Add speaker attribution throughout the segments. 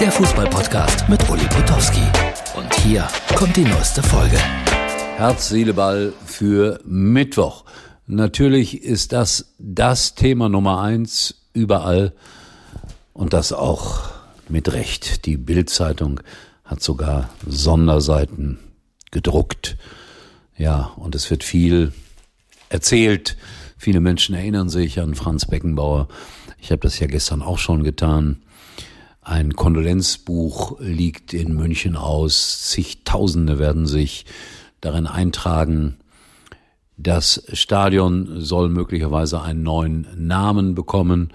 Speaker 1: der Fußballpodcast mit Uli Potowski. Und hier kommt die neueste Folge.
Speaker 2: Herz, Seele, Ball für Mittwoch. Natürlich ist das das Thema Nummer eins überall und das auch mit Recht. Die Bildzeitung hat sogar Sonderseiten gedruckt. Ja, und es wird viel erzählt. Viele Menschen erinnern sich an Franz Beckenbauer. Ich habe das ja gestern auch schon getan. Ein Kondolenzbuch liegt in München aus. Zigtausende werden sich darin eintragen. Das Stadion soll möglicherweise einen neuen Namen bekommen.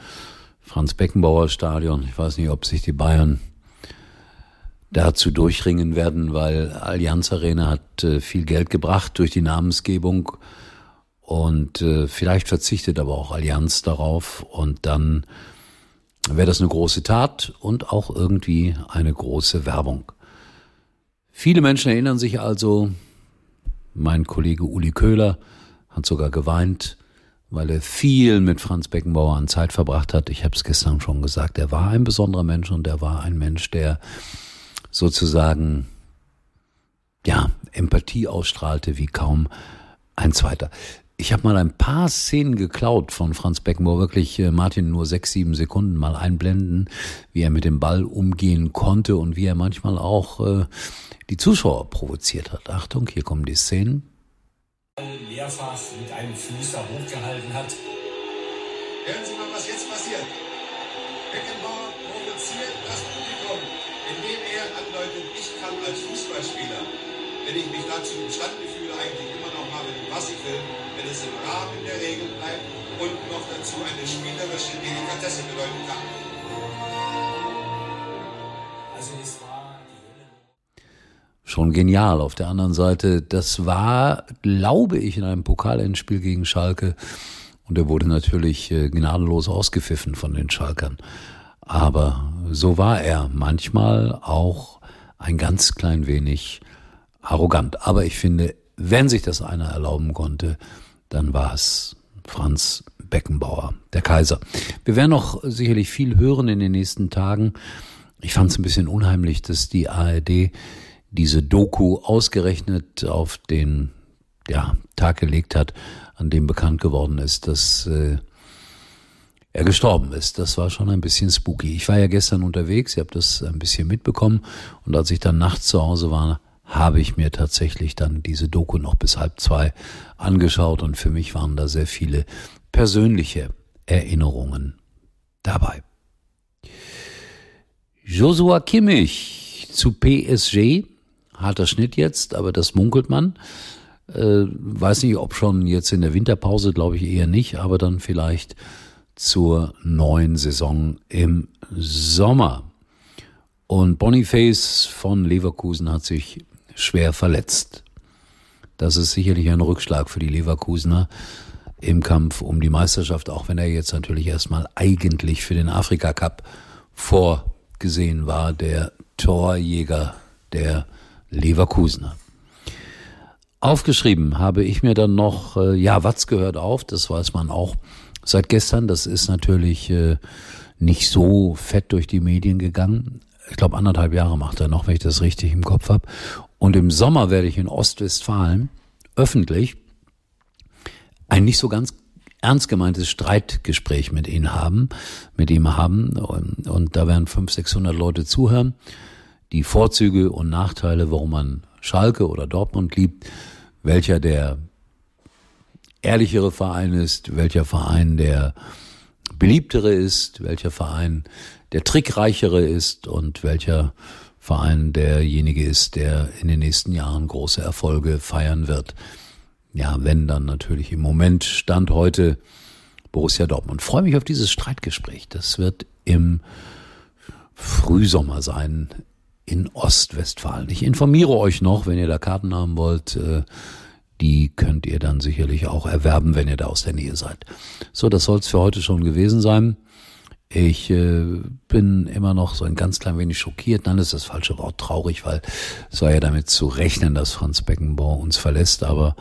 Speaker 2: Franz Beckenbauer Stadion. Ich weiß nicht, ob sich die Bayern dazu durchringen werden, weil Allianz Arena hat äh, viel Geld gebracht durch die Namensgebung und äh, vielleicht verzichtet aber auch Allianz darauf und dann wäre das eine große Tat und auch irgendwie eine große Werbung. Viele Menschen erinnern sich also, mein Kollege Uli Köhler hat sogar geweint, weil er viel mit Franz Beckenbauer an Zeit verbracht hat. Ich habe es gestern schon gesagt, er war ein besonderer Mensch und er war ein Mensch, der sozusagen ja Empathie ausstrahlte wie kaum ein zweiter. Ich habe mal ein paar Szenen geklaut von Franz Beckenbauer, wirklich äh, Martin nur sechs, sieben Sekunden mal einblenden, wie er mit dem Ball umgehen konnte und wie er manchmal auch äh, die Zuschauer provoziert hat. Achtung, hier kommen die Szenen.
Speaker 3: Mehrfach mit einem Fuß da hochgehalten hat.
Speaker 4: Hören Sie mal, was jetzt passiert. Beckenbauer provoziert das Publikum, indem er andeutet, ich kann als Fußballspieler, wenn ich mich dazu imstande fühle, eigentlich immer noch machen, was ich will, wenn es im Rahmen der Regeln bleibt und noch dazu eine spielerische Delikatesse bedeuten kann.
Speaker 3: Also es war
Speaker 2: Schon genial. Auf der anderen Seite, das war, glaube ich, in einem Pokalendspiel gegen Schalke. Und er wurde natürlich äh, gnadenlos ausgepfiffen von den Schalkern. Aber so war er manchmal auch ein ganz klein wenig arrogant. Aber ich finde, wenn sich das einer erlauben konnte, dann war es Franz Beckenbauer, der Kaiser. Wir werden noch sicherlich viel hören in den nächsten Tagen. Ich fand es ein bisschen unheimlich, dass die ARD diese Doku ausgerechnet auf den ja, Tag gelegt hat, an dem bekannt geworden ist, dass äh, er gestorben ist. Das war schon ein bisschen spooky. Ich war ja gestern unterwegs, ihr habt das ein bisschen mitbekommen und als ich dann nachts zu Hause war, habe ich mir tatsächlich dann diese Doku noch bis halb zwei angeschaut und für mich waren da sehr viele persönliche Erinnerungen dabei. Joshua Kimmich zu PSG, harter Schnitt jetzt, aber das munkelt man. Äh, weiß nicht, ob schon jetzt in der Winterpause, glaube ich eher nicht, aber dann vielleicht zur neuen Saison im Sommer. Und Boniface von Leverkusen hat sich schwer verletzt. Das ist sicherlich ein Rückschlag für die Leverkusener im Kampf um die Meisterschaft, auch wenn er jetzt natürlich erstmal eigentlich für den Afrika Cup vorgesehen war, der Torjäger der Leverkusener. Aufgeschrieben habe ich mir dann noch, äh, ja, Watz gehört auf, das weiß man auch seit gestern. Das ist natürlich äh, nicht so fett durch die Medien gegangen. Ich glaube, anderthalb Jahre macht er noch, wenn ich das richtig im Kopf habe. Und im Sommer werde ich in Ostwestfalen öffentlich ein nicht so ganz ernst gemeintes Streitgespräch mit ihm haben, mit ihm haben. Und, da werden 500, 600 Leute zuhören. Die Vorzüge und Nachteile, warum man Schalke oder Dortmund liebt, welcher der ehrlichere Verein ist, welcher Verein der beliebtere ist, welcher Verein der trickreichere ist und welcher Verein derjenige ist, der in den nächsten Jahren große Erfolge feiern wird. Ja, wenn dann natürlich im Moment Stand heute Borussia Dortmund. Ich freue mich auf dieses Streitgespräch. Das wird im Frühsommer sein in Ostwestfalen. Ich informiere euch noch, wenn ihr da Karten haben wollt. Äh, die könnt ihr dann sicherlich auch erwerben, wenn ihr da aus der Nähe seid. So, das soll es für heute schon gewesen sein. Ich äh, bin immer noch so ein ganz klein wenig schockiert. Nein, das ist das falsche Wort, traurig, weil es war ja damit zu rechnen, dass Franz Beckenbauer uns verlässt. Aber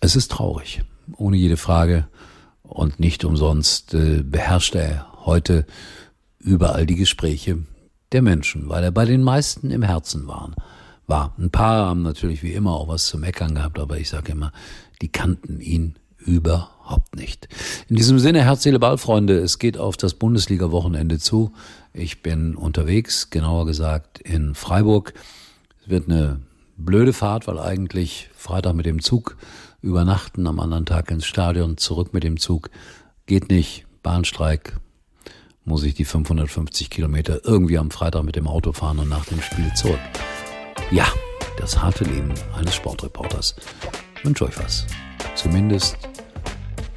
Speaker 2: es ist traurig, ohne jede Frage. Und nicht umsonst äh, beherrscht er heute überall die Gespräche der Menschen, weil er bei den meisten im Herzen war. war. Ein paar haben natürlich wie immer auch was zu meckern gehabt, aber ich sage immer, die kannten ihn überhaupt nicht. In diesem Sinne, Herz, Seele, Ball, Freunde, es geht auf das Bundesliga-Wochenende zu. Ich bin unterwegs, genauer gesagt in Freiburg. Es wird eine blöde Fahrt, weil eigentlich Freitag mit dem Zug übernachten, am anderen Tag ins Stadion, zurück mit dem Zug. Geht nicht, Bahnstreik, muss ich die 550 Kilometer irgendwie am Freitag mit dem Auto fahren und nach dem Spiel zurück. Ja, das harte Leben eines Sportreporters. Wünsche euch was. Zumindest